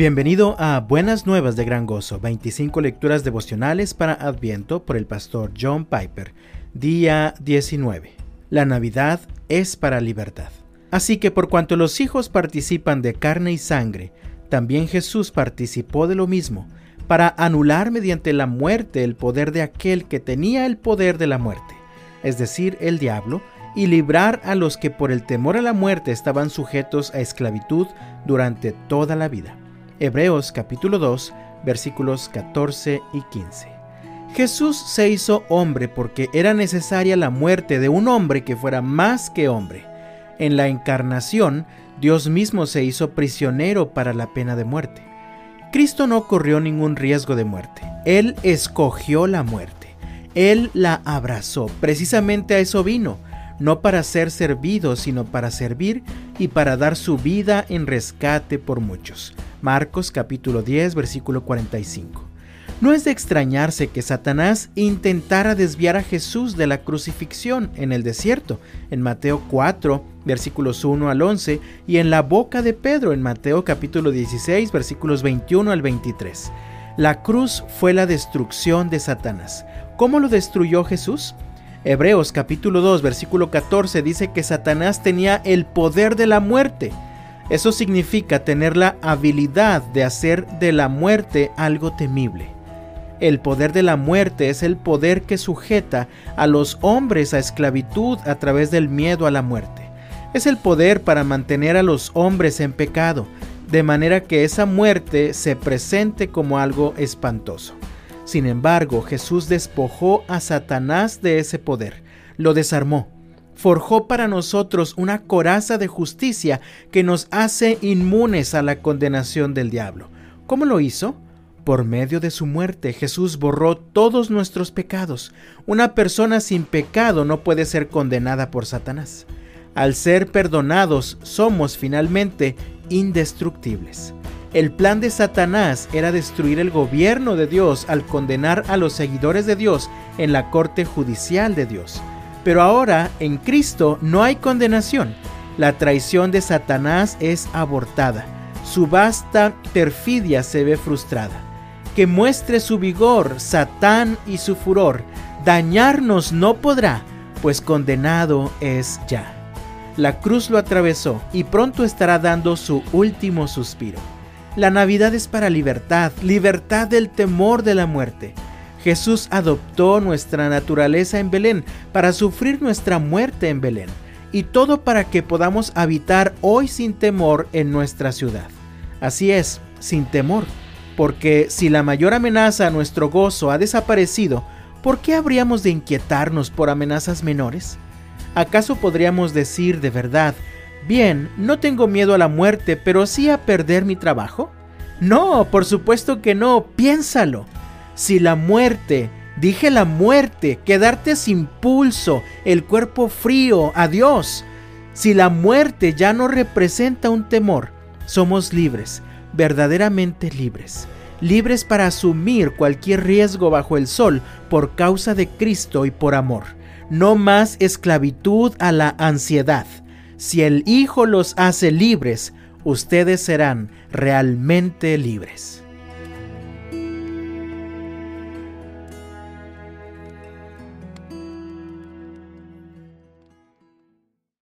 Bienvenido a Buenas Nuevas de Gran Gozo, 25 lecturas devocionales para Adviento por el pastor John Piper, día 19. La Navidad es para libertad. Así que por cuanto los hijos participan de carne y sangre, también Jesús participó de lo mismo, para anular mediante la muerte el poder de aquel que tenía el poder de la muerte, es decir, el diablo, y librar a los que por el temor a la muerte estaban sujetos a esclavitud durante toda la vida. Hebreos capítulo 2 versículos 14 y 15. Jesús se hizo hombre porque era necesaria la muerte de un hombre que fuera más que hombre. En la encarnación, Dios mismo se hizo prisionero para la pena de muerte. Cristo no corrió ningún riesgo de muerte. Él escogió la muerte. Él la abrazó. Precisamente a eso vino no para ser servido, sino para servir y para dar su vida en rescate por muchos. Marcos capítulo 10, versículo 45. No es de extrañarse que Satanás intentara desviar a Jesús de la crucifixión en el desierto, en Mateo 4, versículos 1 al 11, y en la boca de Pedro, en Mateo capítulo 16, versículos 21 al 23. La cruz fue la destrucción de Satanás. ¿Cómo lo destruyó Jesús? Hebreos capítulo 2 versículo 14 dice que Satanás tenía el poder de la muerte. Eso significa tener la habilidad de hacer de la muerte algo temible. El poder de la muerte es el poder que sujeta a los hombres a esclavitud a través del miedo a la muerte. Es el poder para mantener a los hombres en pecado, de manera que esa muerte se presente como algo espantoso. Sin embargo, Jesús despojó a Satanás de ese poder, lo desarmó, forjó para nosotros una coraza de justicia que nos hace inmunes a la condenación del diablo. ¿Cómo lo hizo? Por medio de su muerte, Jesús borró todos nuestros pecados. Una persona sin pecado no puede ser condenada por Satanás. Al ser perdonados, somos finalmente indestructibles. El plan de Satanás era destruir el gobierno de Dios al condenar a los seguidores de Dios en la corte judicial de Dios. Pero ahora, en Cristo, no hay condenación. La traición de Satanás es abortada. Su vasta perfidia se ve frustrada. Que muestre su vigor, Satán y su furor. Dañarnos no podrá, pues condenado es ya. La cruz lo atravesó y pronto estará dando su último suspiro. La Navidad es para libertad, libertad del temor de la muerte. Jesús adoptó nuestra naturaleza en Belén para sufrir nuestra muerte en Belén, y todo para que podamos habitar hoy sin temor en nuestra ciudad. Así es, sin temor, porque si la mayor amenaza a nuestro gozo ha desaparecido, ¿por qué habríamos de inquietarnos por amenazas menores? ¿Acaso podríamos decir de verdad, Bien, no tengo miedo a la muerte, pero sí a perder mi trabajo. No, por supuesto que no, piénsalo. Si la muerte, dije la muerte, quedarte sin pulso, el cuerpo frío, adiós. Si la muerte ya no representa un temor, somos libres, verdaderamente libres. Libres para asumir cualquier riesgo bajo el sol por causa de Cristo y por amor. No más esclavitud a la ansiedad si el Hijo los hace libres, ustedes serán realmente libres.